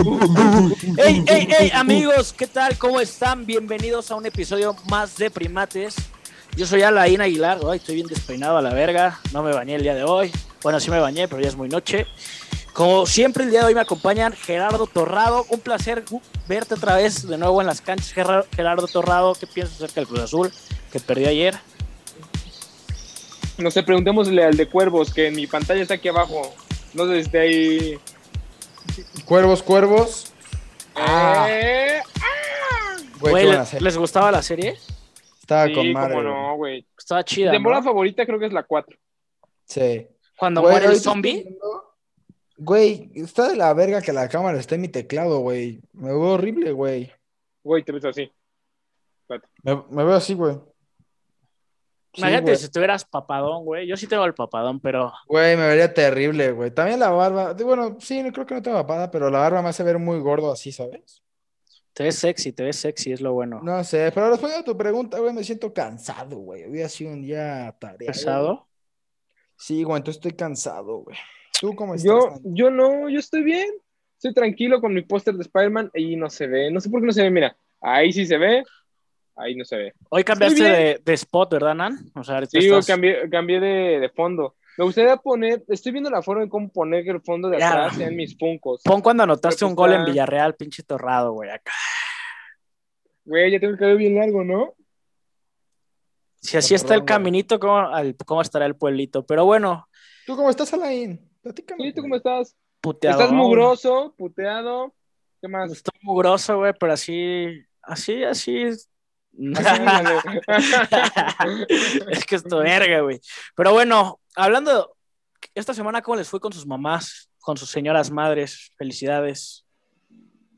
Hey, hey, hey, amigos, ¿qué tal? ¿Cómo están? Bienvenidos a un episodio más de Primates. Yo soy Alain Aguilar, estoy bien despeinado a la verga, no me bañé el día de hoy. Bueno, sí me bañé, pero ya es muy noche. Como siempre, el día de hoy me acompañan Gerardo Torrado. Un placer verte otra vez de nuevo en las canchas. Gerardo Torrado, ¿qué piensas acerca del Cruz Azul que perdió ayer? No sé, preguntémosle al de Cuervos, que en mi pantalla está aquí abajo. No sé si está ahí. Cuervos, cuervos. Ah. Eh, ¿les, gustaba la serie? Estaba con madre. Cómo no, güey. Estaba chida. Mi temporada favorita creo que es la 4. Sí. Cuando muere el zombie. Güey, está de la verga que la cámara esté en mi teclado, güey. Me veo horrible, güey. Güey, te ves así. Me, me, veo así, güey. Imagínate si tuvieras papadón, güey. Yo sí tengo el papadón, pero. Güey, me vería terrible, güey. También la barba. Bueno, sí, creo que no tengo papada, pero la barba me hace ver muy gordo así, ¿sabes? Te ves sexy, te ves sexy, es lo bueno. No sé, pero respondiendo a tu pregunta, güey, me siento cansado, güey. Había sido un día tarea. ¿Cansado? Sí, güey, entonces estoy cansado, güey. ¿Tú cómo estás? Yo, yo no, yo estoy bien. Estoy tranquilo con mi póster de Spider-Man y no se ve. No sé por qué no se ve, mira. Ahí sí se ve, ahí no se ve. Hoy cambiaste de, de, spot, ¿verdad, Nan? O sea, sí, yo cambié, cambié de, de, fondo. Me gustaría poner, estoy viendo la forma de cómo poner el fondo de atrás en mis puncos. Pon cuando anotaste un gol en Villarreal, pinche torrado, güey, acá. Güey, ya tengo que ver bien largo, ¿no? Si así está el caminito, ¿cómo, ¿cómo, estará el pueblito? Pero bueno. ¿Tú cómo estás, Alain? Platícame. Sí, ¿tú cómo estás? Puteado. ¿Estás mugroso, puteado? ¿Qué más? Estoy mugroso, güey, pero así, así, así, es que es tu verga, güey. Pero bueno, hablando, esta semana, ¿cómo les fue con sus mamás, con sus señoras madres? Felicidades.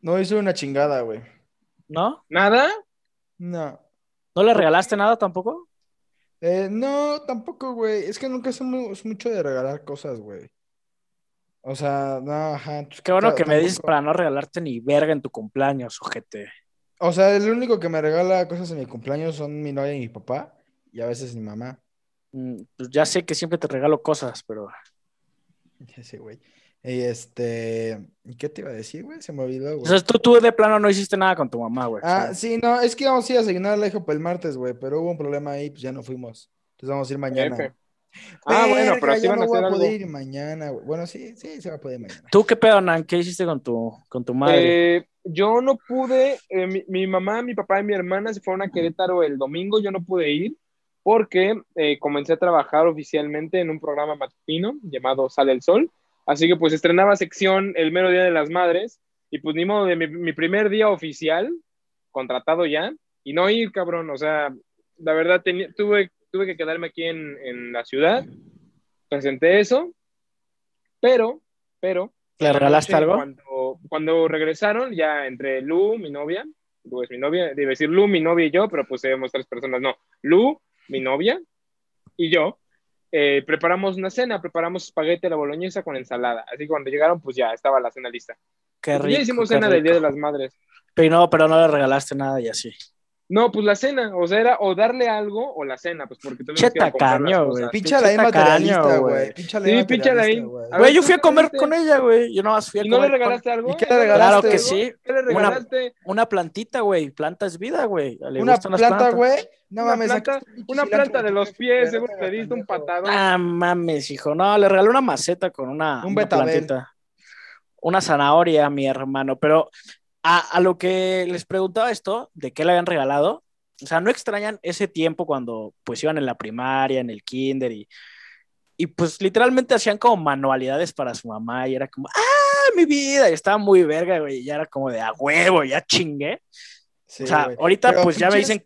No hizo una chingada, güey. ¿No? ¿Nada? No. ¿No le regalaste nada tampoco? Eh, no, tampoco, güey. Es que nunca somos mucho de regalar cosas, güey. O sea, no, ajá. Qué bueno que me dices para no regalarte ni verga en tu cumpleaños, ojete. O sea, el único que me regala cosas en mi cumpleaños son mi novia y mi papá, y a veces mi mamá. Mm, pues ya sé que siempre te regalo cosas, pero. Ya sé, güey. Y este. ¿Qué te iba a decir, güey? Se me olvidó, güey. O sea, tú, tú de plano no hiciste nada con tu mamá, güey. Ah, sí, no, es que íbamos a ir a desayunar la hijo el martes, güey, pero hubo un problema ahí, pues ya no fuimos. Entonces vamos a ir mañana. Ah, bueno, pero sí van a no voy a poder ir mañana, güey. Bueno, sí, sí, se va a poder mañana. ¿Tú qué pedo, Nan? ¿Qué hiciste con tu, con tu madre? Eh, yo no pude, eh, mi, mamá, mi papá y mi hermana se fueron a Querétaro el domingo, yo no pude ir porque eh, comencé a trabajar oficialmente en un programa matutino llamado Sale el Sol, así que pues estrenaba sección el mero día de las madres y pues ni modo de mi, primer día oficial, contratado ya, y no ir, cabrón, o sea, la verdad tuve, tuve que quedarme aquí en, en la ciudad, presenté eso, pero, pero... ¿Le regalaste algo? cuando regresaron, ya entre Lu, mi novia, Lu es mi novia, debe decir Lu, mi novia y yo, pero pues éramos tres personas, no. Lu, mi novia y yo, eh, preparamos una cena, preparamos espagueti a la boloñesa con ensalada. Así que cuando llegaron, pues ya estaba la cena lista. Qué rico. ya hicimos cena del Día de las Madres. Pero no, pero no le regalaste nada y así. No, pues la cena, o sea, era o darle algo o la cena, pues porque tenemos que tacaño, güey. Pincha la materialista, güey. Pincha la Sí, pincha la Güey, yo fui a comer con ella, güey. Yo más fui a ¿Y no le regalaste algo? ¿Y qué le regalaste? Claro que sí. ¿Qué le regalaste? Una, una plantita, güey. Planta es vida, güey. Una planta, güey. No mames. una planta de los pies, seguro le diste un patadón. Ah, mames, hijo. No, le regalé una maceta con una, un una plantita. Una zanahoria, mi hermano. Pero a, a lo que les preguntaba esto, de qué le habían regalado, o sea, no extrañan ese tiempo cuando pues iban en la primaria, en el kinder y, y pues literalmente hacían como manualidades para su mamá y era como, ¡ah, mi vida! Y estaba muy verga, güey, y ya era como de a huevo, ya chingué. o sea, ahorita pues ya me dicen...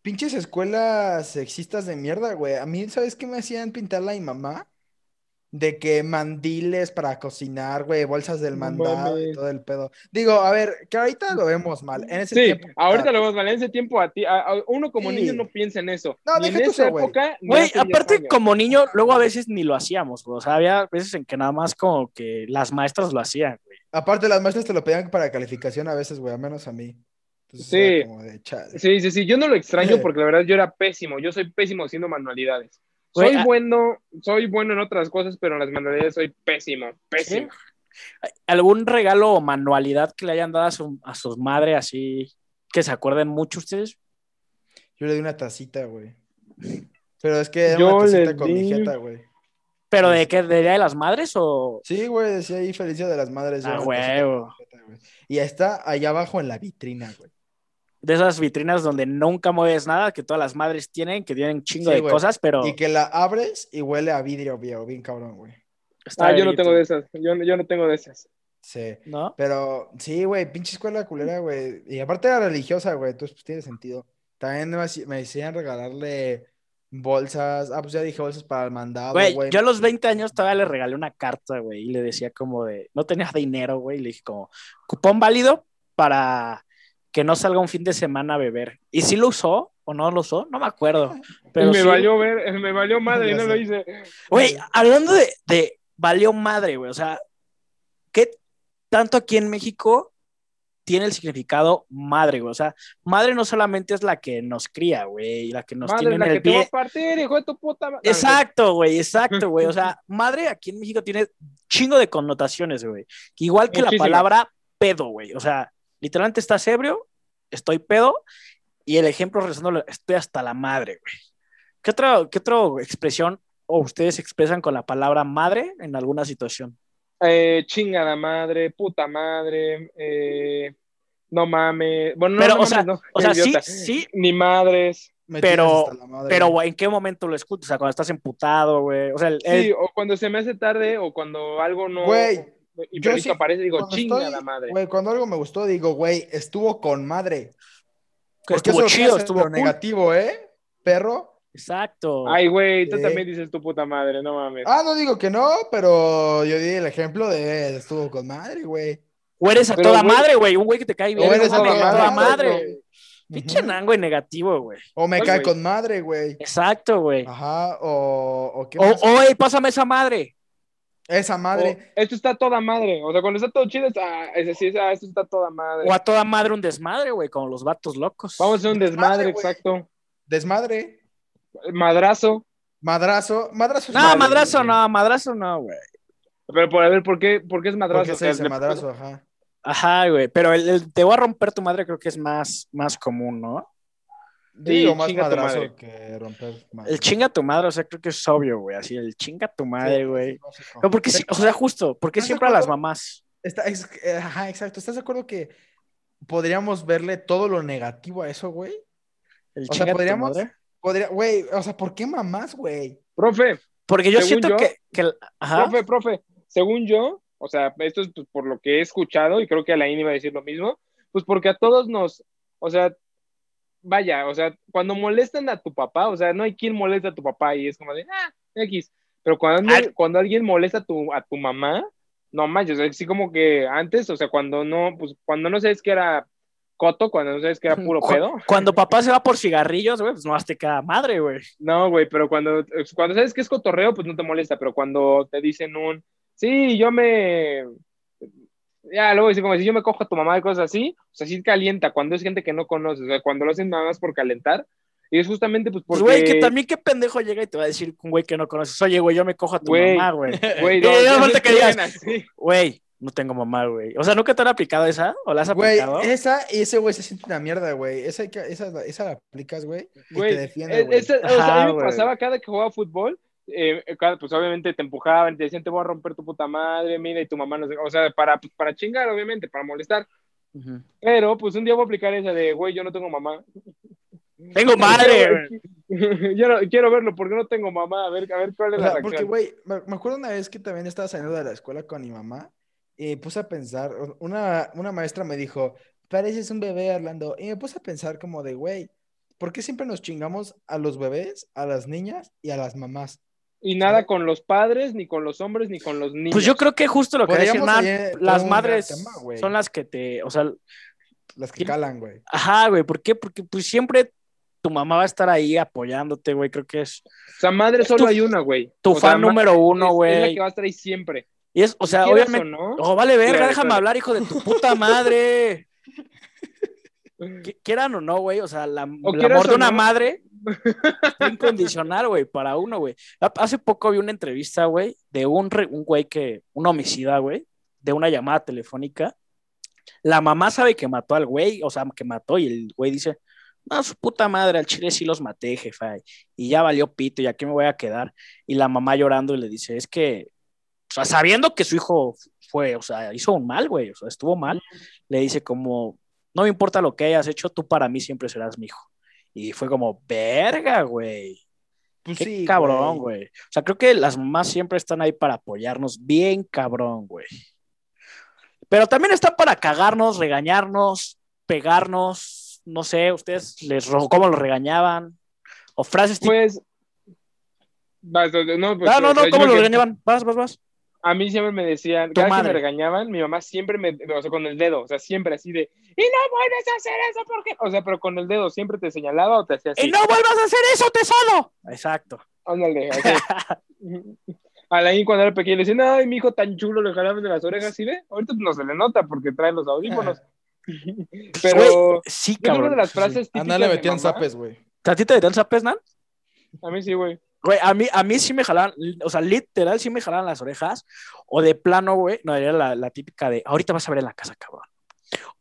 Pinches escuelas sexistas de mierda, güey. A mí, ¿sabes qué me hacían pintarla mi mamá? De que mandiles para cocinar, güey, bolsas del mandado y todo el pedo. Digo, a ver, que ahorita lo vemos mal. En ese sí, ahorita lo vemos mal. En ese tiempo, a ti, uno como niño no piensa en eso. No, en esa época. Güey, aparte, como niño, luego a veces ni lo hacíamos, güey. O sea, había veces en que nada más como que las maestras lo hacían, güey. Aparte, las maestras te lo pedían para calificación a veces, güey, a menos a mí. sí. sí, sí, sí. Yo no lo extraño porque la verdad yo era pésimo. Yo soy pésimo haciendo manualidades. Soy bueno, soy bueno en otras cosas, pero en las manualidades soy pésimo, pésimo. ¿Algún regalo o manualidad que le hayan dado a, su, a sus madres así que se acuerden mucho ustedes? Yo le di una tacita, güey. Pero es que era Yo una tacita con mi di- jeta, güey. ¿Pero de qué? ¿De Día de las Madres o...? Sí, güey, decía ahí Felicia de las Madres. Ah, huevo. Y está allá abajo en la vitrina, güey. De esas vitrinas donde nunca mueves nada, que todas las madres tienen, que tienen chingo Sí, de güey. cosas, pero... Y que la abres y huele a vidrio viejo, bien cabrón, güey. está Ah, yo no tengo de esas. Yo, no- yo no tengo de esas. Sí. ¿No? Pero sí, güey, pinche escuela culera, güey. Y aparte era religiosa, güey, entonces pues tiene sentido. También me, decían regalarle bolsas. Ah, pues ya dije bolsas para el mandado, Güey, güey. yo a los 20 años todavía le regalé una carta, güey, y le decía como de, no tenía dinero, güey, y le dije como, cupón válido para que no salga un fin de semana a beber. ¿Y si lo usó o no lo usó? No me acuerdo. Pero me sí. valió ver, me valió madre no sé. lo hice. Güey, hablando de, de valió madre, güey, o sea, ¿qué tanto aquí en México tiene el significado madre, güey? O sea, madre no solamente es la que nos cría, güey, la que nos Madre, tiene en la el que te va a pie. partir, hijo de tu puta madre. Exacto, güey, exacto, güey. O sea, madre aquí en México tiene chingo de connotaciones, güey. Igual que la Muchísimas. palabra pedo, güey. O sea, literalmente estás ebrio, estoy pedo, y el ejemplo rezándolo, estoy hasta la madre, güey. ¿Qué otra, qué otra expresión o ustedes expresan con la palabra madre en alguna situación? Eh, chinga la madre, puta madre, eh, no mames. Bueno, no, Pero, no o mames, sea, no, O sea, sí, sí, Ni madres. Me pero- tienes hasta la madre, pero güey, ¿en qué momento lo escuchas? O sea, cuando estás emputado, güey. O sea, el, el- Sí, o cuando se me hace tarde o cuando algo no. Güey, y yo sí, aparece, digo, Cuando chinga estoy- la madre. Güey, cuando algo me gustó, digo, güey, estuvo con madre. que Porque estuvo eso chido, es estuvo cool. negativo, ¿eh? Perro. Exacto. Ay, güey, tú Sí. también dices tu puta madre, no mames. Ah, no digo que no, pero yo di el ejemplo de estuvo con madre, güey. O eres a Pero, toda güey- madre, güey. Un güey que te cae bien. O eres no a toda a toda madre, madre. güey. Pinche nango y negativo, güey. O me ¿Cuál, cae güey? con madre, güey. Exacto, güey. Ajá, o, o qué O, más? oye, pásame esa madre. Esa O, madre. esto está toda madre. O sea, cuando está todo chido, es, ah, es decir, ah, esto está toda madre. O a toda madre un desmadre, güey, como los vatos locos. Vamos a hacer un desmadre, exacto. Desmadre. Madrazo. Madrazo. Madrazo No, madre, madrazo güey. no, madrazo no, güey. Pero por a ver, ¿por qué, por qué es madrazo? Se dice madrazo, ajá. Ajá, güey. Pero el, el te voy a romper tu madre creo que es más, más común, ¿no? Yo digo más chinga tu madrazo madre. que romper madre. El chinga tu madre, o sea, creo que es obvio, güey. Así, el chinga tu madre, Sí, güey. No, porque, o sea, justo, porque ¿Estás de siempre a las mamás. Está, es- eh, ajá, exacto. ¿Estás de acuerdo que podríamos verle todo lo negativo a eso, güey? El O sea, chinga tu podríamos- madre. Podría, güey, o sea, ¿por qué mamás, güey? Profe, Porque yo siento yo- que, que- ajá. profe, profe, según yo, o sea, esto es pues, por lo que he escuchado y creo que Alain iba a decir lo mismo, pues porque a todos nos, o sea, vaya, o sea, cuando molestan a tu papá, o sea, no hay quien molesta a tu papá y es como de, ah, X, pero cuando, cuando alguien molesta a tu, a tu mamá, no manches, o sea, sí como que antes, o sea, cuando no, pues cuando no sabes que era coto, cuando no sabes que era puro pedo, Cuando papá se va por cigarrillos, güey, pues no te cada madre, güey. No, güey, pero cuando, cuando sabes que es cotorreo, pues no te molesta, pero cuando te dicen un, sí, yo me, ya, luego dicen como si yo me cojo a tu mamá y cosas así, o sea, sí calienta cuando es gente que no conoces, o sea, cuando lo hacen nada más por calentar, y es justamente pues porque, güey, que también qué pendejo llega y te va a decir un güey que no conoces, oye, güey, yo me cojo a tu Güey. mamá, güey. güey, no, no falta que digas. Güey, no tengo mamá, güey. O sea, ¿nunca te han aplicado esa? ¿O la has Güey, aplicado? esa, ese güey se siente una mierda, güey. Esa, esa, esa la aplicas, güey. Y Güey, te defiende, es- güey. esa- o sea, a mí me güey. pasaba cada que jugaba fútbol, eh, cada- pues obviamente te empujaban, te decían, te voy a romper tu puta madre, mira, y tu mamá no sé, o sea, para, para chingar, obviamente, para molestar. Ujú. Pero, pues un día voy a aplicar esa de, güey, yo no tengo mamá. Tengo madre, yo no- quiero verlo porque no tengo mamá. A ver, a ver cuál es O la porque, reacción. güey, me, me acuerdo una vez que también estaba saliendo de la escuela con mi mamá y puse a pensar, una, una maestra me dijo, pareces un bebé, Orlando, y me puse a pensar como de, güey, ¿por qué siempre nos chingamos a los bebés, a las niñas y a las mamás? Y nada con los padres, ni con los hombres, ni con los niños. Pues yo creo que justo lo que decía Hernán, eh, las madres tema, güey. son las que te, o sea, Las que ¿Quién? calan, güey. ajá, güey, ¿por qué? Porque pues siempre tu mamá va a estar ahí apoyándote, güey, creo que es O sea, madre solo tu- hay una, güey. tu O fan número uno, es- Es la güey. que va a estar ahí siempre. Y es, o sea, obviamente, o no. oh, vale verga, déjame hablar, hijo de tu puta madre. Qui- Quieran o no, güey, o sea, la, el quieras amor de o una no. madre incondicional, güey, para uno, güey. Ha- Hace poco vi una entrevista, güey, de un, un güey que, un homicida, güey, de una llamada telefónica. La mamá sabe que mató al güey, o sea, que mató, y el güey dice, no, su puta madre, al chile sí los maté, jefa, y ya valió pito, y aquí me voy a quedar. Y la mamá llorando y le dice, es que, sabiendo que su hijo fue, o sea, hizo un mal, güey, o sea, estuvo mal, le dice como, no me importa lo que hayas hecho, tú para mí siempre serás mi hijo. Y fue como, verga, güey. Pues Qué sí, cabrón, güey. O sea, creo que las mamás siempre están ahí para apoyarnos, bien cabrón, güey. Pero también están para cagarnos, regañarnos, pegarnos, no sé, ustedes les cómo los regañaban o frases Pues. no, pues, no, o no, sea, yo cómo quedé- regañaban, vas, vas, vas. A mí siempre me decían, cada que me regañaban, mi mamá siempre me, o sea, con el dedo, o sea, siempre así de, y no vuelves a hacer eso porque, o sea, pero con el dedo siempre te señalaba o te hacía así. Y no vuelvas a hacer eso, tesoro. Exacto. Ándale, así. Alain cuando era pequeño le decían, ay, mi hijo tan chulo, le jalaban de las orejas, ¿sí ve? Ahorita no se le nota porque trae los audífonos. Pero Güey, sí, yo creo cabrón. que de las sí, sí. frases típicas Anda, le de metían zapes, güey. ¿A ti te metían zapes, Nan? A mí sí, güey. Güey, a mí, a mí sí me jalaban, o sea, literal sí me jalaban las orejas, o de plano, güey, no, era la, la típica de, ahorita vas a ver en la casa, cabrón.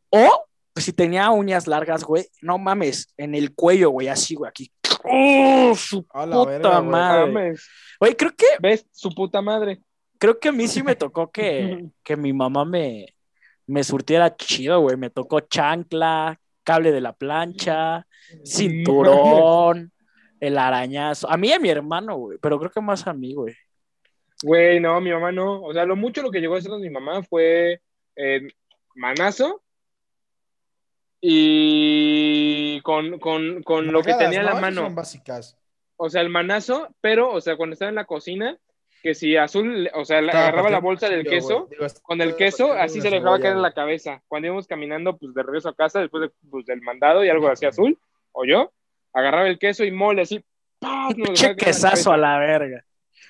O, pues, si tenía uñas largas, güey, no mames, en el cuello, güey, así, güey, aquí. ¡Oh, su A la puta verga, güey. madre! Mames. Güey, creo que, ¿Ves? Su puta madre. creo que a mí sí me tocó que, que mi mamá me, me surtiera chido, güey, me tocó chancla, cable de la plancha, cinturón, el arañazo. A mí y a mi hermano, güey, pero creo que más a mí, güey. Güey, no, mi mamá no. O sea, lo mucho lo que llegó a hacernos mi mamá fue eh, manazo y con, con, con lo que tenía en ¿no? la mano. Son básicas. O sea, el manazo, pero, o sea, cuando estaba en la cocina, que si azul, o sea, agarraba la bolsa del queso. Digo, con el queso, así se le dejaba caer en la cabeza. Cuando íbamos caminando, pues de regreso a casa, después de- pues, del mandado y algo así azul, o yo, agarraba el queso y mole así, Che quesazo a la verga.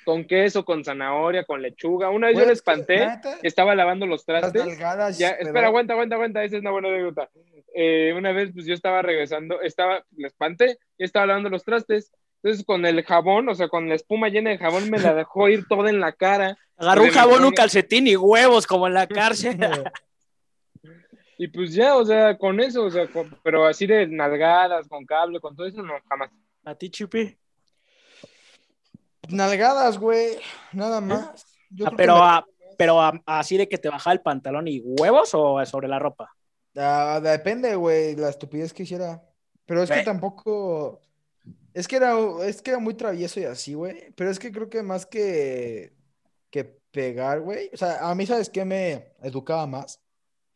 Con queso, con zanahoria, con lechuga. Una vez yo le espanté, estaba lavando los trastes. Ya, espera, aguanta, aguanta, aguanta, esa es una buena anécdota. Eh, una vez, pues yo estaba regresando, estaba, le espanté, y estaba lavando los trastes. Entonces, con el jabón, o sea, con la espuma llena de jabón, me la dejó ir toda en la cara. Agarró un jabón, un calcetín y huevos, como en la cárcel. Y pues ya, o sea, con eso, o sea, con- pero así de nalgadas, con cable, con todo eso, no, jamás. ¿A ti, Chupi? Nalgadas, güey. Nada más. Yo Ah, creo que pero me- a- pero a- así de que te bajaba el pantalón y huevos o sobre la ropa. Ah, depende, güey, la estupidez que hiciera. Pero es que Güey. tampoco. Es que era, es que era muy travieso y así, güey. Pero es que creo que más que, que pegar, güey. O sea, a mí, ¿sabes qué me educaba más?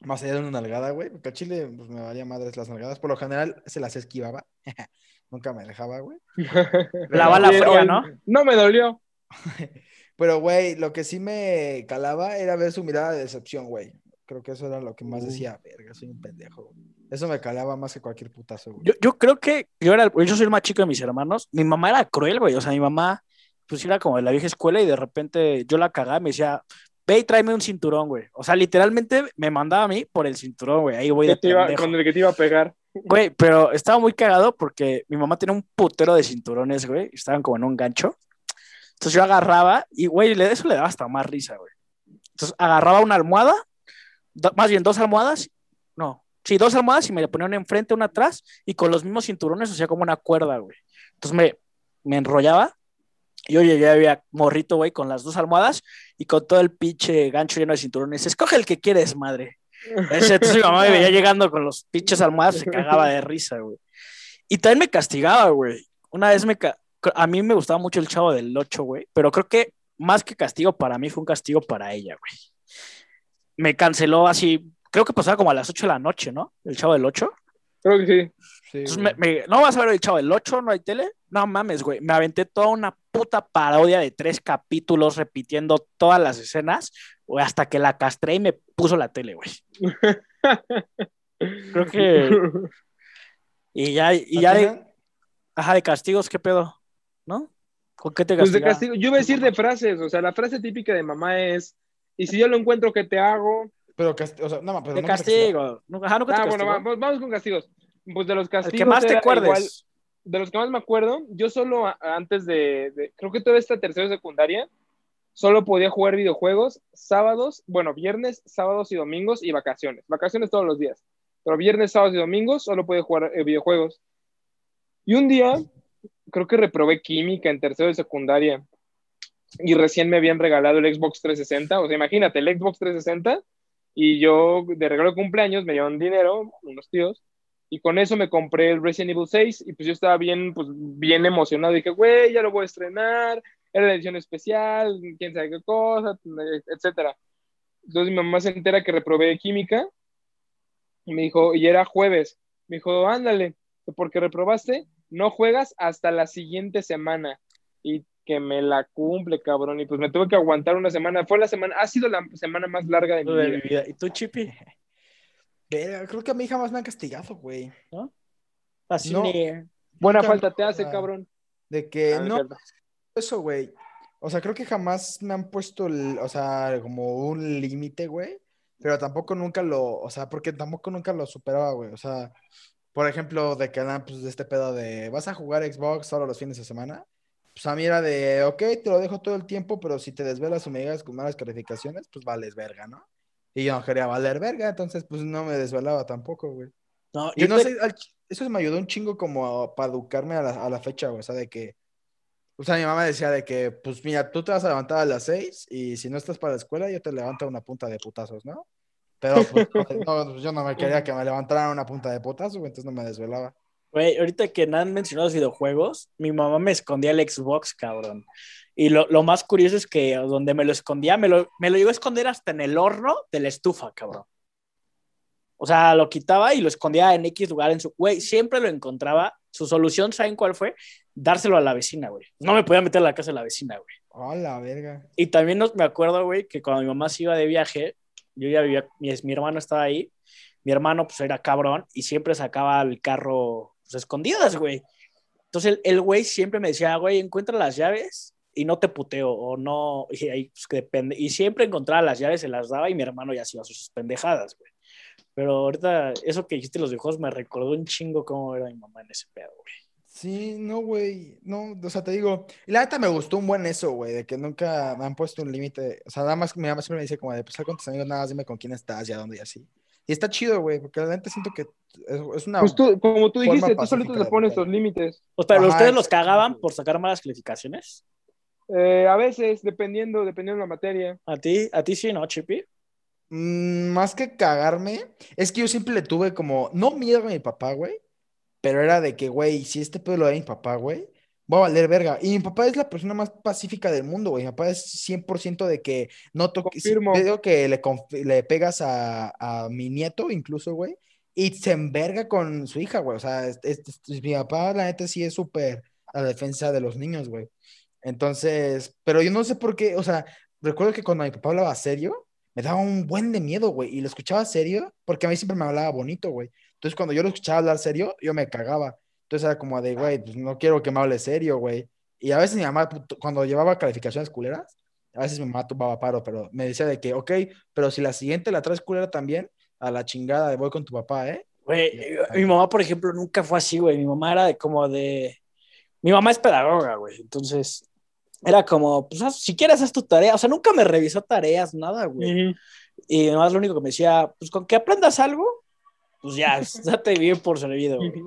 Más allá de una nalgada, güey. Porque a Chile pues, me valía madres las nalgadas. Por lo general se las esquivaba. Nunca me dejaba, güey. La bala fría, ¿no? No me dolió. Pero, güey, lo que sí me calaba era ver su mirada de decepción, güey. Creo que eso era lo que más decía, verga, soy un pendejo. güey". Eso me calaba más que cualquier putazo, güey. Yo, yo creo que yo era, yo soy el más chico de mis hermanos. Mi mamá era cruel, güey. O sea, mi mamá, pues era como de la vieja escuela y de repente yo la cagaba y me decía, ve y tráeme un cinturón, güey. O sea, literalmente me mandaba a mí por el cinturón, güey. Ahí voy de iba- con el que te iba a pegar. Güey, pero estaba muy cagado porque mi mamá tenía un putero de cinturones, güey. Estaban como en un gancho. Entonces yo agarraba y, güey, eso le daba hasta más risa, güey. Entonces agarraba una almohada, do- más bien dos almohadas, no, sí, dos almohadas y me le ponía una enfrente, una atrás y con los mismos cinturones hacía como una cuerda, güey. Entonces me, me enrollaba yo llegué, había morrito, güey, con las dos almohadas y con todo el pinche gancho lleno de cinturones. Escoge el que quieres, madre. Ese, entonces mi mamá me veía llegando con los pinches almohadas, se cagaba de risa, güey. Y también me castigaba, güey. Una vez me... ca- A mí me gustaba mucho el chavo del 8, güey, pero creo que más que castigo para mí fue un castigo para ella, güey. Me canceló así, creo que pasaba como a las 8 de la noche, ¿no? El chavo del 8. Creo que sí. Sí, me- ¿no vas a ver el chavo del 8? ¿No hay tele? No mames, güey. Me aventé toda una puta parodia de tres capítulos repitiendo todas las escenas, güey, hasta que la castré y me puso la tele, güey. Creo que. Y ya, y ¿A ya de, ajá, de castigos, ¿qué pedo? ¿No? ¿Con qué te Pues de castigo. Yo iba a decir de frases, o sea, la frase típica de mamá es, y si yo lo encuentro, ¿qué te hago? Pero, o sea, no, pero De castigo. Ajá, nunca te Ah, bueno, castigó? vamos, vamos con castigos. Pues de los El castigos. que más te acuerdes. De los que más me acuerdo, yo solo antes de, de- creo que toda esta tercera secundaria, solo podía jugar videojuegos sábados, bueno, viernes, sábados y domingos y vacaciones. Vacaciones todos los días. Pero viernes, sábados y domingos solo podía jugar eh, videojuegos. Y un día, creo que reprobé química en tercero de secundaria y recién me habían regalado el Xbox 360. O sea, imagínate, el Xbox 360 y yo de regalo de cumpleaños me dieron dinero, unos tíos, y con eso me compré el Resident Evil 6 y pues yo estaba bien, pues bien emocionado. Dije, güey, ya lo voy a estrenar, era la edición especial, quién sabe qué cosa, etcétera. Entonces mi mamá se entera que reprobé química y me dijo, y era jueves, me dijo, ándale, porque reprobaste, no juegas hasta la siguiente semana. Y que me la cumple, cabrón. Y pues me tuve que aguantar una semana. Fue la semana, ha sido la semana más larga de, mi, vida. ¿Y tú, Chipi? Creo que a mí jamás me han castigado, güey. ¿No? Así Buena falta te hace, cabrón. De que ah, no. Eso, güey. O sea, creo que jamás me han puesto, o sea, como un límite, güey. Pero tampoco nunca lo, o sea, porque tampoco nunca lo superaba, güey. O sea, por ejemplo, de que pues de este pedo de, ¿vas a jugar Xbox solo los fines de semana? pues a mí era de, ok, te lo dejo todo el tiempo, pero si te desvelas o me llegas con malas calificaciones, pues vales verga, ¿no? Y yo no quería valer verga, entonces pues no me desvelaba tampoco, güey. No, yo no sé, eso me ayudó un chingo como para educarme a la, a la fecha, güey, o sea, de que, o sea, mi mamá decía de que, pues mira, tú te vas a levantar a las seis y si no estás para la escuela, yo te levanto una punta de putazos, ¿no? Pero pues, no, yo no me quería que me levantaran una punta de putazos, güey, entonces no me desvelaba. Güey, ahorita que no han mencionado los videojuegos, mi mamá me escondía el Xbox, cabrón. Y lo, lo, más curioso es que donde me lo escondía, me lo, me lo llegó a esconder hasta en el horno de la estufa, cabrón. O sea, lo quitaba y lo escondía en X lugar en su... Güey, siempre lo encontraba. Su solución, ¿saben cuál fue? Dárselo a la vecina, güey. No me podía meter a la casa de la vecina, güey. Oh, la verga. Y también me acuerdo, güey, que cuando mi mamá se iba de viaje, yo ya vivía, mi, mi hermano estaba ahí, mi hermano pues era cabrón y siempre sacaba el carro pues, escondidas, güey. Entonces el güey siempre me decía, güey, encuentra las llaves y no te puteo, o no, y ahí pues, que depende. Y siempre encontraba las llaves, se las daba y mi hermano ya se iba a sus pendejadas, güey. Pero ahorita, eso que dijiste los viejos me recordó un chingo cómo era mi mamá en ese pedo, güey. Sí, no, güey, no, o sea, te digo, y la neta me gustó un buen eso, güey, de que nunca me han puesto un límite, o sea, nada más mi mamá siempre me dice como de, pues, con tus amigos, nada más dime con quién estás y a dónde y así. Y está chido, güey, porque realmente siento que es, una. Pues tú, como tú dijiste, tú solito le pones los límites. Pues, pero ustedes los cagaban por sacar malas calificaciones. Eh, a veces, dependiendo, dependiendo de la materia. ¿A ti, a ti sí, no, Chipi? Mm, más que cagarme, es que yo siempre le tuve como, no miedo a mi papá, güey, pero era de que, güey, si este pedo lo da mi papá, güey, voy a valer verga. Y mi papá es la persona más pacífica del mundo, güey. Mi papá es 100% de que no toque. veo que le, le pegas a, a, mi nieto, incluso, güey, y se enverga con su hija, güey. O sea, mi papá, la neta, sí es súper a la defensa de los niños, güey. Entonces, pero yo no sé por qué, o sea, recuerdo que cuando mi papá hablaba serio, me daba un buen de miedo, güey, y lo escuchaba serio, porque a mí siempre me hablaba bonito, güey. Entonces, cuando yo lo escuchaba hablar serio, yo me cagaba. Entonces era como de, güey, pues no quiero que me hable serio, güey. Y a veces mi mamá, cuando llevaba calificaciones culeras, a veces mi mamá tumbaba paro, pero me decía de que, ok, pero si la siguiente la traes culera también, a la chingada, voy con tu papá, ¿eh? Güey, mi mamá, por ejemplo, nunca fue así, güey. Mi mamá era de como de... Mi mamá es pedagoga, güey. Entonces, era como, pues, si quieres, haz tu tarea. O sea, nunca me revisó tareas, nada, güey. Y además lo único que me decía, pues, con que aprendas algo, pues ya, date bien por servido, güey.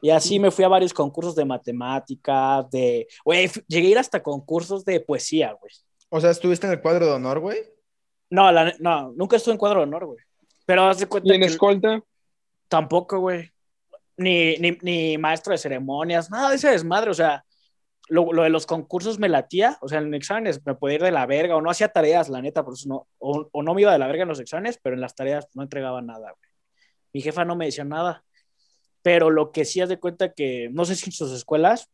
Y así me fui a varios concursos de matemáticas, de, güey, llegué a ir hasta concursos de poesía, güey. O sea, ¿estuviste en el cuadro de honor, güey? No, no, nunca estuve en cuadro de honor, güey. Pero haz de cuenta ¿Y en escolta? Tampoco, güey. Ni, ni, ni, maestro de ceremonias, nada de ese desmadre, o sea, lo, de los concursos me latía, o sea, en exámenes me podía ir de la verga, o no hacía tareas, la neta, por eso no, o, o no me iba de la verga en los exámenes, pero en las tareas no entregaba nada, güey. Mi jefa no me decía nada pero lo que sí haz de cuenta que, no sé si en sus escuelas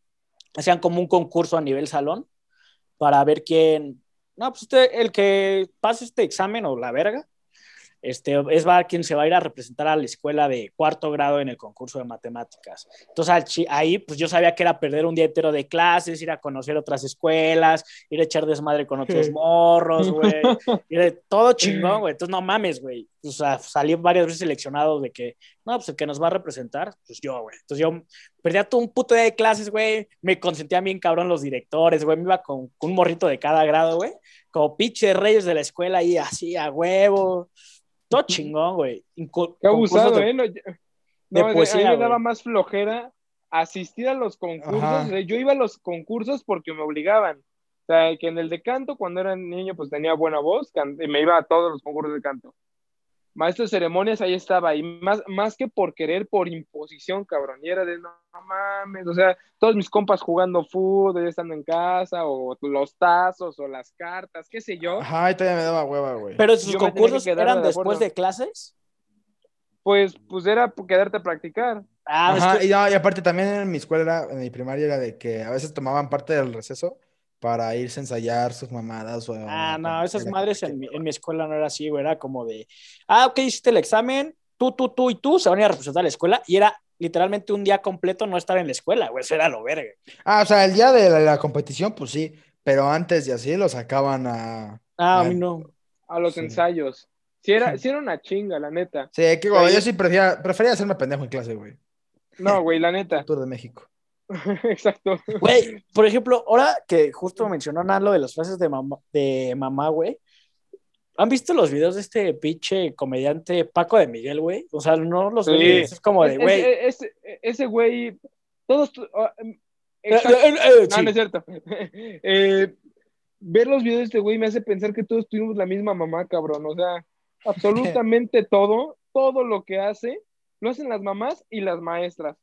hacían como un concurso a nivel salón para ver quién, no, pues usted, el que pase este examen o la verga, este, es va quien se va a ir a representar a la escuela de cuarto grado en el concurso de matemáticas. Entonces ahí pues yo sabía que era perder un día entero de clases, ir a conocer otras escuelas, ir a echar desmadre con otros morros, güey, todo chingón, güey. Entonces no mames, güey. O sea, salí varias veces seleccionado de que, no, pues el que nos va a representar, pues yo, güey. Entonces yo perdía todo un puto día de clases, güey. Me consentía bien cabrón los directores, güey. Me iba con, con un morrito de cada grado, güey. Como pinche reyes de la escuela ahí, así a huevo todo chingón, güey. Qué abusado, ¿eh? No, no a mí me daba más flojera asistir a los concursos. Yo iba a los concursos porque me obligaban. O sea, que en el de canto, cuando era niño, pues tenía buena voz, y me iba a todos los concursos de canto maestro de ceremonias ahí estaba, y más, más que por querer, por imposición, cabrón. Y era de, no, mames, o sea, todos mis compas jugando fútbol, ya estando en casa, o los tazos, o las cartas, qué sé yo. Ajá, y todavía me daba hueva, güey. ¿Pero sus concursos eran después de clases? Pues, pues era quedarte a practicar. Ah, Ajá, y, y aparte también en mi escuela, en mi primaria, era de que a veces tomaban parte del receso para irse a ensayar sus mamadas. O, ah, no, esas madres en mi, en mi, escuela no era así, güey, era como de, ah, ok, hiciste el examen, tú, tú, tú y tú se van a ir a representar a la escuela y era literalmente un día completo no estar en la escuela, güey, eso era lo verga. Ah, o sea, el día de la, competición, pues sí, pero antes de así lo sacaban a... Ah, a, mí no. A los ensayos. Sí era, sí era una chinga, la neta. Sí, que güey, yo sí prefería, prefería hacerme pendejo en clase, güey. No, güey, la neta. Tour de México. Exacto. Güey, por ejemplo, ahora que justo mencionó Nalo de las frases de mamá, de mamá, güey. ¿Han visto los videos de este pinche comediante Paco de Miguel, güey? O sea, no los sí. es como de, güey. ese güey, todos... Ah, em, eh, eh, eh, no, no es cierto. ver los videos de este güey me hace pensar que todos tuvimos la misma mamá, cabrón. O sea, absolutamente todo, todo lo que hace, lo hacen las mamás y las maestras.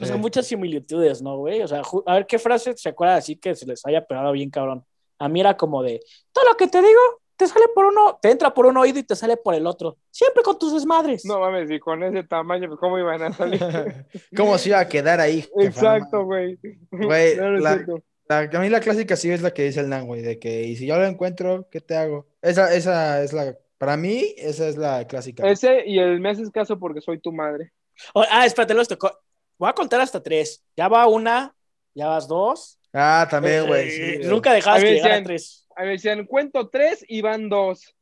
O sea, muchas similitudes, ¿no, güey? O sea, a ver qué frase se acuerda así que se les haya pegado bien cabrón. A mí era como de, todo lo que te digo, te sale por uno, te entra por un oído y te sale por el otro. Siempre con tus desmadres. No mames, y con ese tamaño, pues, ¿cómo iban a salir? ¿Cómo se iba a quedar ahí? Exacto, güey. Güey, a mí la clásica sí es la que dice el Nan, güey, de que, y si yo lo encuentro, ¿qué te hago? Esa, esa es la, para mí, esa es la clásica. Ese y el me haces caso porque soy tu madre. ah, espérate, los tocó. Voy a contar hasta tres. Ya va una, ya vas dos. Ah, también, güey. Eh, nunca dejabas que llegara a tres. A ver, decían, cuento tres y van dos.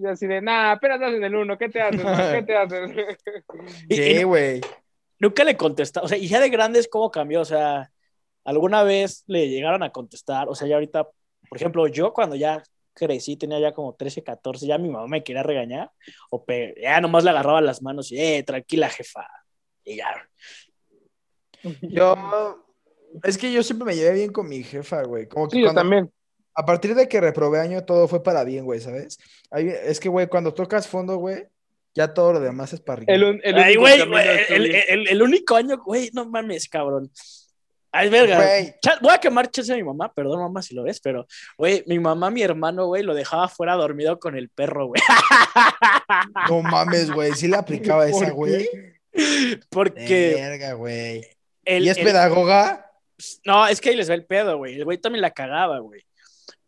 Y así de, nah, apenas en el uno, ¿qué te haces? ¿Qué te haces? sí, güey. Nunca le contestaba, o sea, y ya de grandes, ¿cómo cambió? O sea, ¿alguna vez le llegaron a contestar? O sea, ya ahorita, por ejemplo, yo cuando ya crecí, tenía ya como 13, 14, ya mi mamá me quería regañar, o ya nomás le agarraba las manos y, eh, tranquila, jefa. Y ya, yo, es que yo siempre me llevé bien con mi jefa, güey. Como que sí, yo también. A partir de que reprobé año, todo fue para bien, güey, ¿sabes? es que, güey, cuando tocas fondo, güey, ya todo lo demás es para arriba. El, el, güey, el, el, único año, güey, no mames, cabrón. Ay, verga. Voy a quemar chance a mi mamá, perdón, mamá, si lo ves, pero, güey, mi mamá, mi hermano, güey, lo dejaba fuera dormido con el perro, güey. No mames, güey, sí le aplicaba esa, güey. Porque. Verga, güey. ¿Y es pedagoga? No, es que ahí les va el pedo, güey. El güey también la cagaba, güey.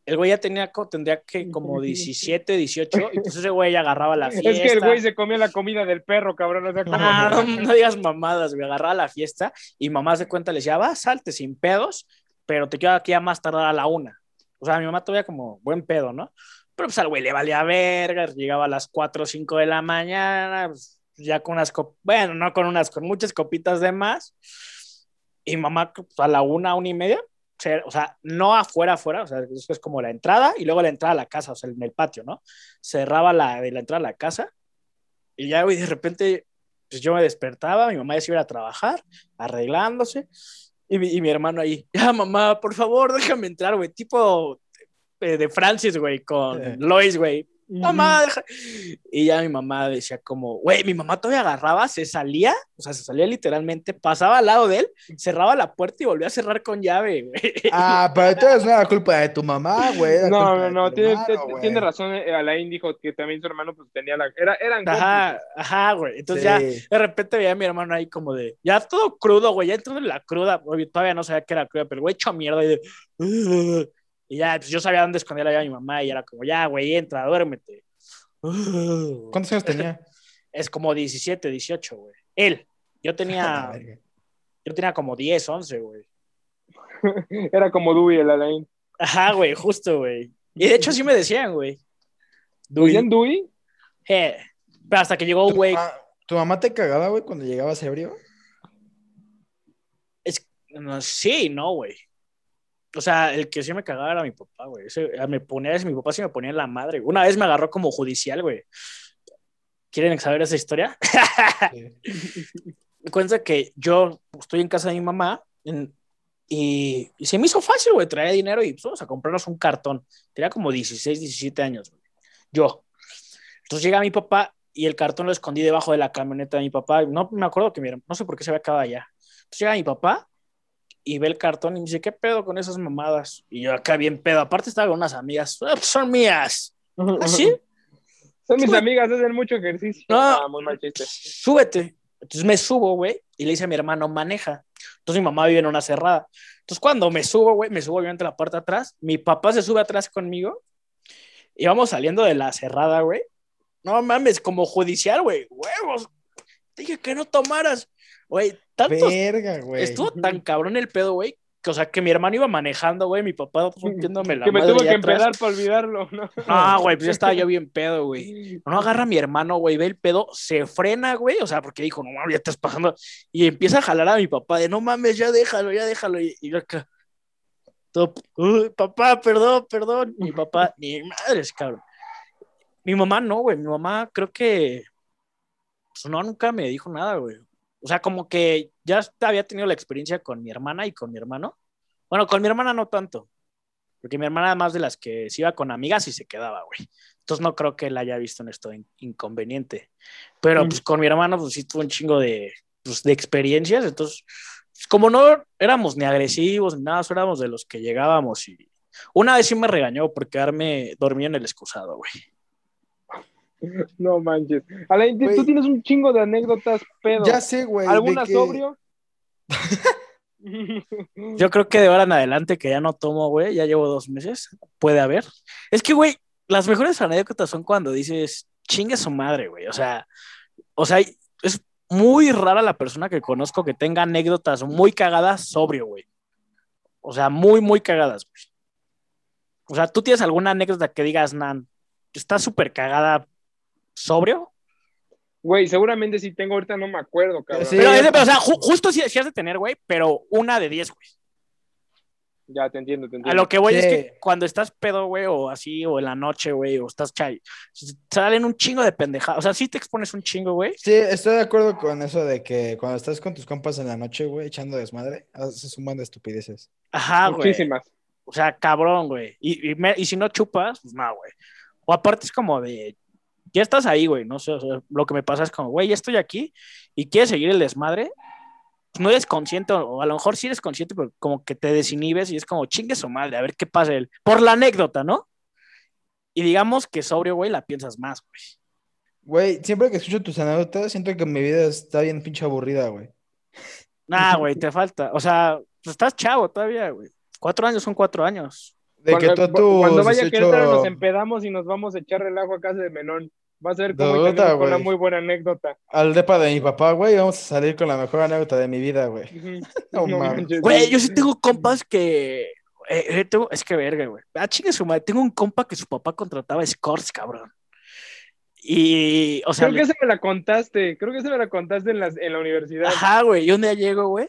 El güey ya tenía, tendría que como 17, 18, entonces ese güey agarraba la fiesta. Es que el güey se comía la comida del perro, cabrón. no, digas mamadas, güey. Agarraba la fiesta y mamá se cuenta le decía, va, salte sin pedos, pero te quedo aquí a más tardar a la una. O sea, mi mamá todavía como buen pedo, ¿no? Pero pues al güey le valía verga, llegaba a las 4 o 5 de la mañana, pues, ya con unas, bueno, no con unas, con muchas copitas de más y mamá pues, a la una, una y media, o sea, no afuera, afuera, o sea, eso es como la entrada y luego la entrada a la casa, o sea, en el patio, ¿no? Cerraba la de la entrada a la casa y ya, güey, de repente, pues yo me despertaba, mi mamá ya se iba a trabajar, arreglándose, y mi, y mi hermano ahí, ya, mamá, por favor, déjame entrar, güey, tipo de, de Francis, güey, con Lois, güey, mamá, Y ya mi mamá decía como, güey, mi mamá todavía agarraba, se salía, o sea, se salía literalmente, pasaba al lado de él, cerraba la puerta y volvía a cerrar con llave, güey. Ah, pero entonces no era culpa de tu mamá, güey. No, no, no, tiene, tiene, razón, eh, Alain dijo que también su hermano pues tenía la... Era, eran Ajá, ajá, güey. Entonces ya de repente veía a mi hermano ahí como de, ya todo crudo, güey, ya entró en la cruda, todavía no sabía que era cruda, pero güey, hecho mierda y de... Y ya, pues yo sabía dónde esconder a mi mamá y era como, ya, güey, entra, duérmete. ¿Cuántos años tenía? Es como 17, 18, güey. Él. Yo tenía, yo tenía como 10, 11, güey. Era como Dewey el Alain. Ajá, güey, justo, güey. Y de hecho así me decían, güey. ¿Decían Dewey? Eh, pero hasta que llegó un güey. ¿Tu mamá te cagaba, güey, cuando llegabas ebrio? Es, no, sí, no, güey. O sea, el que sí me cagaba era mi papá, güey. me ponía, mi papá sí me ponía en la madre. Una vez me agarró como judicial, güey. ¿Quieren saber esa historia? Me cuenta que yo estoy en casa de mi mamá y, se me hizo fácil, güey, traer dinero y pues, vamos a comprarnos un cartón. Tenía como 16, 17 años, güey. Yo. Entonces llega mi papá y el cartón lo escondí debajo de la camioneta de mi papá. No me acuerdo que, mira, no sé por qué se había acabado allá. Entonces llega mi papá y ve el cartón y me dice, ¿qué pedo con esas mamadas? Y yo acá bien pedo. Aparte estaba con unas amigas. Ah, pues, son mías. ¿Así? Son mis amigas, hacen mucho ejercicio. No, ah, muy mal chiste. Súbete. Entonces me subo, güey, y le dice a mi hermano, maneja. Entonces mi mamá vive en una cerrada. Entonces cuando me subo, güey, me subo obviamente la puerta atrás. Mi papá se sube atrás conmigo. Y vamos saliendo de la cerrada, güey. No mames, como judicial, güey. Huevos. Dije que no tomaras. Güey, tanto. Verga, güey. Estuvo tan cabrón el pedo, güey, o sea, que mi hermano iba manejando, güey, mi papá rompiéndome la Que me tuvo que empedar para olvidarlo, ¿no? Ah, güey, pues ya estaba yo bien pedo, güey. No agarra a mi hermano, güey, ve el pedo, se frena, güey, o sea, porque dijo, no mames, ya estás pasando. Y empieza a jalar a mi papá de, no mames, ya déjalo, ya déjalo. Y, yo acá, papá, perdón, perdón. Mi papá, ni madres, cabrón. Mi mamá no, güey, mi mamá creo que, pues no, nunca me dijo nada, güey. O sea, como que ya había tenido la experiencia con mi hermana y con mi hermano. Bueno, con mi hermana no tanto, porque mi hermana más de las que se iba con amigas y se quedaba, güey. Entonces no creo que él haya visto en esto inconveniente. Pero mm. pues con mi hermano pues sí tuvo un chingo de, pues, de experiencias. Entonces, pues, como no éramos ni agresivos ni nada, éramos de los que llegábamos y una vez sí me regañó por quedarme dormido en el excusado, güey. No manches. Alain, tú tienes un chingo de anécdotas, pedo. Ya sé, güey. ¿Alguna sobrio? Yo creo que de ahora en adelante que ya no tomo, güey, ya llevo dos meses, puede haber. Es que, güey, las mejores anécdotas son cuando dices, chingue su madre, güey. O sea, o sea, es muy rara la persona que conozco que tenga anécdotas muy cagadas sobrio, güey. O sea, muy, muy cagadas, güey. O sea, ¿tú tienes alguna anécdota que digas, Nan, está súper cagada sobrio? Güey, seguramente si tengo ahorita no me acuerdo, cabrón. Pero, o sea, justo si, si, has de tener, güey, pero una de diez, güey. Ya, te entiendo, te entiendo. A lo que voy es que cuando estás pedo, güey, o así, o en la noche, güey, o estás chay, salen un chingo de pendejadas. O sea, sí te expones un chingo, güey. Sí, estoy de acuerdo con eso de que cuando estás con tus compas en la noche, güey, echando desmadre, haces un montón de estupideces. Ajá, güey. Muchísimas. O sea, cabrón, güey. Y, y, y si no chupas, pues no, güey. O aparte es como de, ya estás ahí, güey, no sé, lo que me pasa es como, güey, ya estoy aquí y quieres seguir el desmadre, pues no eres consciente, o a lo mejor sí eres consciente, pero como que te desinhibes y es como, chingue su madre, a ver qué pasa él, por la anécdota, ¿no? Y digamos que sobrio, güey, la piensas más, güey. Güey, siempre que escucho tus anécdotas, siento que mi vida está bien pinche aburrida, güey. Nah, güey, te falta. O sea, pues estás chavo todavía, güey. Cuatro años son cuatro años. De cuando, que tú, cuando vaya a Querétaro nos empedamos y nos vamos a echar relajo a casa de Menón. Va a ser como con una muy buena anécdota. Al depa de mi papá, güey, vamos a salir con la mejor anécdota de mi vida, güey. no, mames. Güey, yo sí tengo compas que. Eh, eh, tengo... Es que verga, güey. Ah, chingue su madre. Tengo un compa que su papá contrataba scores, cabrón. Y, o sea. Creo que se me la contaste. Creo que se me la contaste en la, en la universidad. Ajá, güey. Y un día llego, güey.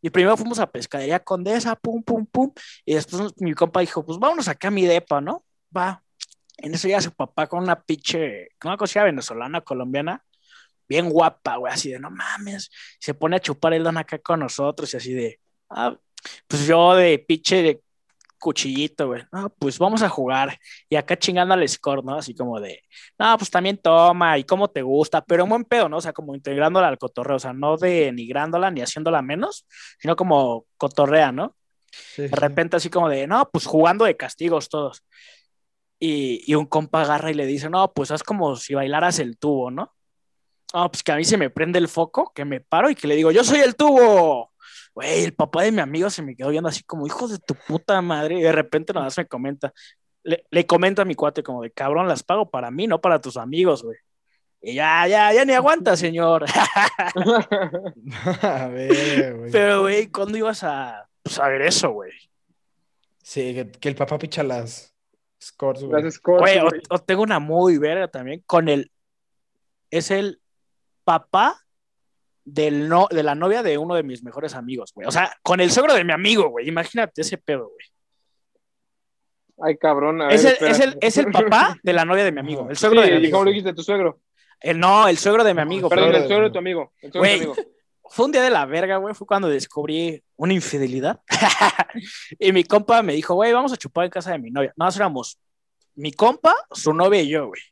Y primero fuimos a Pescadería Condesa, pum, pum, pum. Y después mi compa dijo, pues vámonos acá a mi depa, ¿no? Va. En eso llega su papá con una pinche, una cosilla venezolana, colombiana, bien guapa, güey, así de no mames. Se pone a chupar el don acá con nosotros y así de, ah, pues yo de pinche de cuchillito, güey. No, pues vamos a jugar. Y acá chingando al score, ¿no? Así como de, no, pues también toma y cómo te gusta, pero un buen pedo, ¿no? O sea, como integrándola al cotorreo, o sea, no denigrándola ni haciéndola menos, sino como cotorrea, ¿no? de repente así como de, no, pues jugando de castigos todos. Y, un compa agarra y le dice, no, pues haz como si bailaras el tubo, ¿no? No, pues que a mí se me prende el foco, que me paro y que le digo, yo soy el tubo. Güey, el papá de mi amigo se me quedó viendo así como, hijo de tu puta madre. Y de repente nada más me comenta, le, le comento a mi cuate como de, cabrón, las pago para mí, no para tus amigos, güey. Y ya, ya, ya ni aguanta, señor. A ver, güey. Pero, güey, ¿cuándo ibas a pues, a ver eso, güey? Sí, que, que el papá picha las scores, güey. Las scores, Güey, o, güey. o tengo una muy verga también con el. Es el papá del no, de la novia de uno de mis mejores amigos, güey. O sea, con el suegro de mi amigo, güey. Imagínate ese pedo, güey. Ay, cabrón. a ver, Es el, es, el, es el papá de la novia de mi amigo. El Sí, suegro de mi ¿y amigo. cómo lo dijiste? ¿Tu suegro? El, no, el suegro de mi amigo. Perdón, el suegro de tu amigo. El suegro de tu Güey, amigo. Fue un día de la verga, güey. Fue cuando descubrí una infidelidad. y mi compa me dijo, güey, vamos a chupar en casa de mi novia. Nada más éramos mi compa, su novia y yo, güey.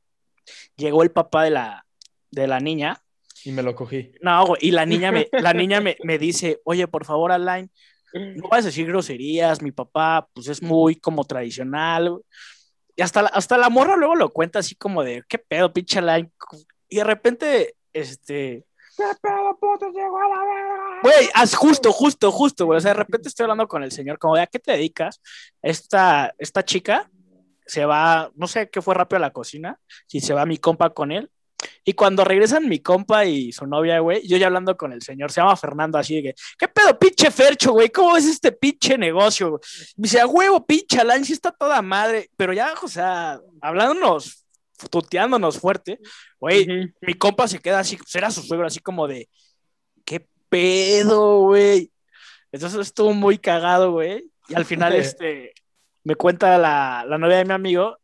Llegó el papá de la, de la niña. Y me lo cogí. No, güey. Y la niña, me, la niña me, me dice, oye, por favor, Alain, no vas a decir groserías. Mi papá, pues es muy como tradicional. güey". Y hasta la, hasta la morra luego lo cuenta así como de, ¿qué pedo, pinche Alain? Y de repente, este, ¿Qué pedo, puto? Llegó a la verga. Güey, justo, justo, justo, güey. O sea, de repente estoy hablando con el señor, como a qué te dedicas. Esta, esta chica se va, no sé qué fue rápido a la cocina, si se va mi compa con él. Y cuando regresan mi compa y su novia, güey, yo ya hablando con el señor, se llama Fernando, así de que, ¿qué pedo, pinche Fercho, güey? ¿Cómo es este pinche negocio? güey? Me dice, a huevo, pinche Alain, sí está toda madre. Pero ya, o sea, hablándonos, tuteándonos fuerte, güey, mi compa se queda así, era su suegro, así como de, ¿qué pedo, güey? Entonces estuvo muy cagado, güey. Y al final, este, me cuenta la, la novia de mi amigo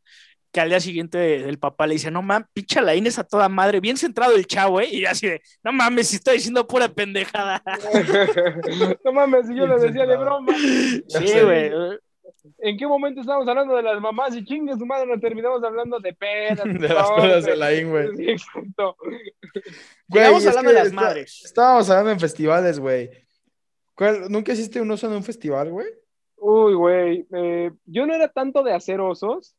que al día siguiente el papá le dice, no mames, pinche la Inés a toda madre, bien centrado el chavo, güey. Y así de, no mames, si estoy diciendo pura pendejada. no mames, si yo lo decía de broma. Sí, güey. ¿En qué momento estábamos hablando de las mamás y chingue su madre nos terminamos hablando de pedas? De las pedas de güey. Sí, exacto. Güey, Llegamos es hablando que de las está- madres. Estábamos hablando en festivales, güey. ¿Cuál- ¿Nunca hiciste un oso en un festival, güey? Uy, güey. eh, yo no era tanto de hacer osos,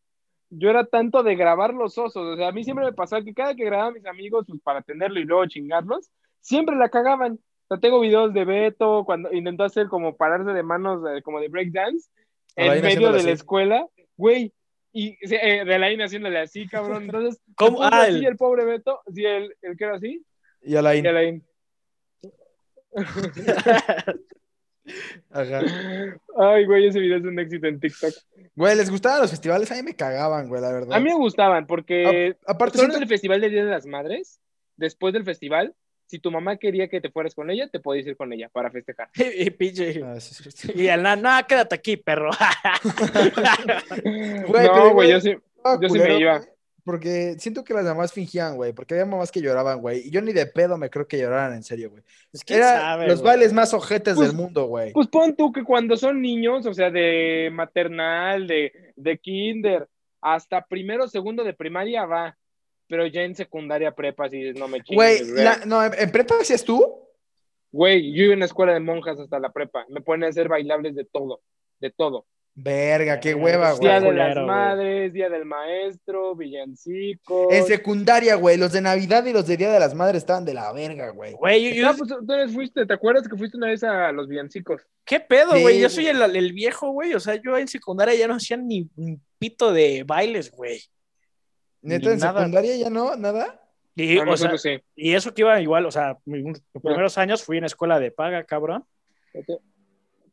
yo era tanto de grabar los osos. O sea, a mí siempre me pasaba que cada que grababa a mis amigos pues, para tenerlo y luego chingarlos, siempre la cagaban. O sea, tengo videos de Beto cuando intentó hacer como pararse de manos, eh, como de breakdance, en medio de la escuela, güey. Y eh, de Alain haciéndole así, cabrón. Entonces, ¿Cómo? Ah, así el- el pobre Beto, sí, el, el que era así, Y Alain. y Alain. Ajá. Ay, güey, ese video es un éxito en TikTok. Güey, ¿les gustaban los festivales? A mí me cagaban, güey, la verdad. A mí me gustaban porque A- aparte, solo siento- en el festival del Día de las Madres, después del festival, si tu mamá quería que te fueras con ella, te podías ir con ella para festejar. Y, pinche. Ah, sí, sí, sí. Y el no, no, quédate aquí, perro. Güey, no, güey, yo sí. Yo sí me iba. Porque siento que las mamás fingían, güey. Porque había mamás que lloraban, güey. Y yo ni de pedo me creo que lloraran en serio, güey. Es que sabe, los güey. bailes más ojetes Pues- del mundo, güey. Pues pon tú que cuando son niños, o sea, de maternal, de, de kinder, hasta primero, segundo de primaria va. Pero ya en secundaria prepa, si no me Güey, chingues, güey. la- no, ¿en prepa hacías tú? Güey, yo iba en la escuela de monjas hasta la prepa. Me ponen a hacer bailables de todo, de todo. Verga, qué hueva, pues, Día güey. de las güey. madres, día del maestro, villancicos. En secundaria, güey. Los de Navidad y los de Día de las Madres estaban de la verga, güey. Güey, yo- yo- Ah, pues tú eres- fuiste, ¿te acuerdas que fuiste una vez a los villancicos? ¿qué pedo, Sí, güey? Yo güey. soy el, el viejo, güey. O sea, yo en secundaria ya no hacía ni un pito de bailes, güey. Neta, en nada. secundaria ya no, nada. Y, A o sea, sí. y eso que iba igual, o sea, mis primeros años fui en escuela de paga, cabrón.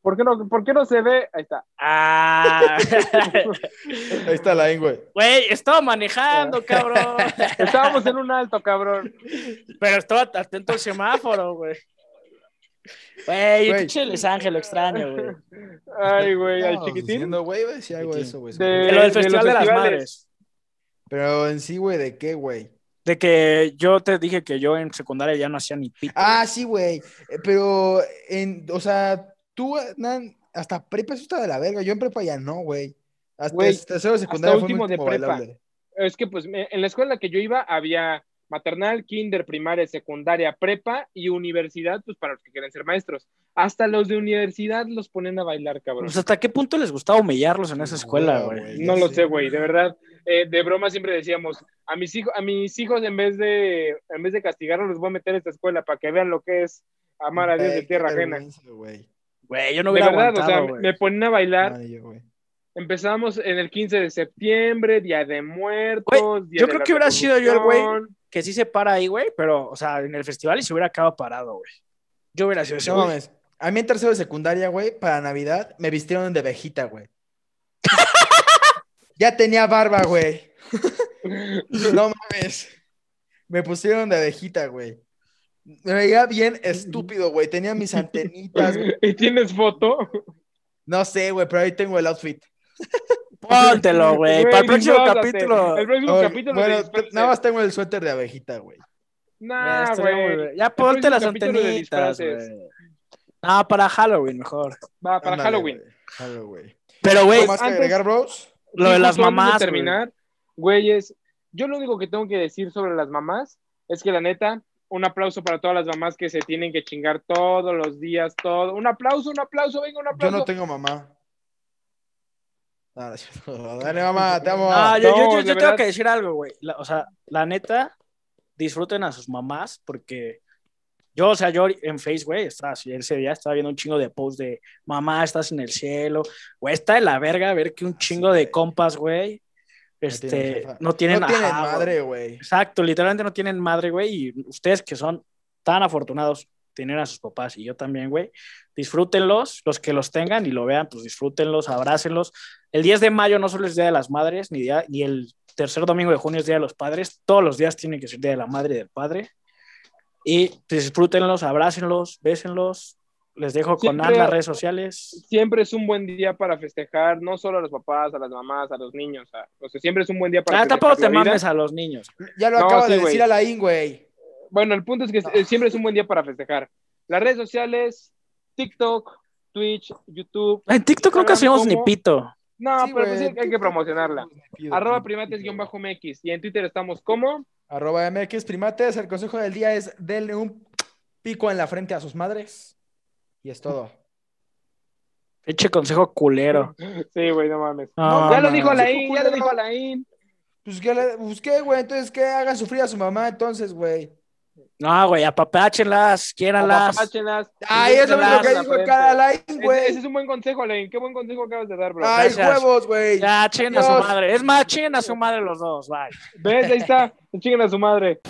¿Por qué no, por qué no se ve? Ahí está. Ah, Ahí está la E, güey. güey, estaba manejando, cabrón. Estábamos en un alto, cabrón. Pero estaba atento al semáforo, güey. Güey, pinche Ángel, lo extraño, güey. Ay, güey, al chiquitín. diciendo, güey, de Chiquitín. eso, güey. De- De lo del Festival de, las festivales. Madres. Pero en sí, güey, ¿de qué, güey? De que yo te dije que yo en secundaria ya no hacía ni pito. Ah, sí, güey. Eh, Pero, en, o sea, tú, Nan, hasta prepa eso está de la verga. Yo en prepa ya no, güey. Hasta Güey, tercero de secundaria fue mi último de prepa. bailable. Es que, pues, me- en la escuela que yo iba había maternal, kinder, primaria, secundaria, prepa y universidad, pues, para los que quieren ser maestros. Hasta los de universidad los ponen a bailar, cabrón. Pues, ¿Hasta qué punto les gustaba humillarlos en esa escuela, güey? No ya lo sé, güey, de verdad. Eh, de broma siempre decíamos, a mis hijos, a mis hijos en vez de, en vez de castigarlos, los voy a meter a esta escuela para que vean lo que es amar a Dios de tierra ajena. güey. Güey, yo no de verdad, o sea, me, ponen a bailar. Empezamos en el 15 de septiembre, Día de Muertos. Día yo de creo la que hubiera sido yo el güey que sí se para ahí, güey, pero, o sea, en el festival y se hubiera quedado parado, güey. Yo hubiera sido ese, No güey. mames. A mí en tercero de secundaria, güey, para Navidad me vistieron de vejita, güey. ya tenía barba, güey. No mames. Me pusieron de abejita, güey. Me veía bien estúpido, güey. Tenía mis antenitas. güey. ¿Y tienes foto? No sé, güey, pero ahí tengo el outfit. Póntelo, güey. Para el próximo capítulo. El próximo capítulo bueno, nada más tengo el suéter de abejita, güey. Nah, güey. Ya ponte las antenitas, güey. Ah, para Halloween mejor. Va, para Ándale, Halloween. güey. Halloween. Pero, güey, ¿Algo más que antes- agregar, bros? Lo de las de mamás. terminar, güeyes, yo lo único que tengo que decir sobre las mamás es que la neta, un aplauso para todas las mamás que se tienen que chingar todos los días, todo. Un aplauso, un aplauso, venga, un Yo aplauso. no tengo mamá. No, no cierto. Dale, mamá, te amo. Ah, yo, yo- No, yo- yo tengo que decir algo, güey. La- o sea, la neta, disfruten a sus mamás porque yo, o sea, yo en Face, güey, estaba así, ese día estaba viendo un chingo de posts de mamá, estás en el cielo. Güey, está de la verga ver que un chingo de compas, güey, tienen este, no tienen, no tienen ajá, güey. madre, güey. Exacto, literalmente no tienen madre, güey, y ustedes que son tan afortunados tienen a sus papás y yo también, güey, disfrútenlos, los que los tengan y lo vean, pues disfrútenlos, abrácenlos. El 10 de mayo no solo es Día de las Madres, ni, día, ni el tercer domingo de junio es Día de los Padres, todos los días tienen que ser Día de la Madre y del Padre. Y disfrútenlos, abrácenlos, bésenlos. Les dejo con Siempre- las redes sociales. Siempre es un buen día para festejar, no solo a los papás, a las mamás, a los niños. a- o sea, siempre es un buen día para Ah, festejar. tampoco te la vida. mames a los niños. Ya lo No, acaba sí, de decir Alain, güey. Bueno, el punto es que siempre es un buen día para festejar. Las redes sociales, TikTok, Twitch, YouTube. En TikTok nunca Instagram, hacemos ni pito. No, Sí, pero pues sí hay que promocionarla. Arroba primates-mx. Y en Twitter estamos como. Arroba MX Primates. El consejo del día es denle un pico en la frente a sus madres. Y es todo. Eche consejo culero. Sí, güey, no mames. No, ya lo dijo. Alain, ya lo dijo Alain. Pues que le busqué, güey. Entonces, que haga sufrir a su mamá, entonces, güey. No, güey, apapáchenlas, quiéranlas. Apapáchenlas. Ay, es lo que dijo cada Alain, Ese, ese güey. es un buen consejo, Alain. Qué buen consejo acabas de dar, bro. Ay, Gracias. huevos, güey. Ya, chinguen a su madre. Es más, chinguen a su madre los dos, bye. ¿Ves? Ahí está. Chinguen a su madre.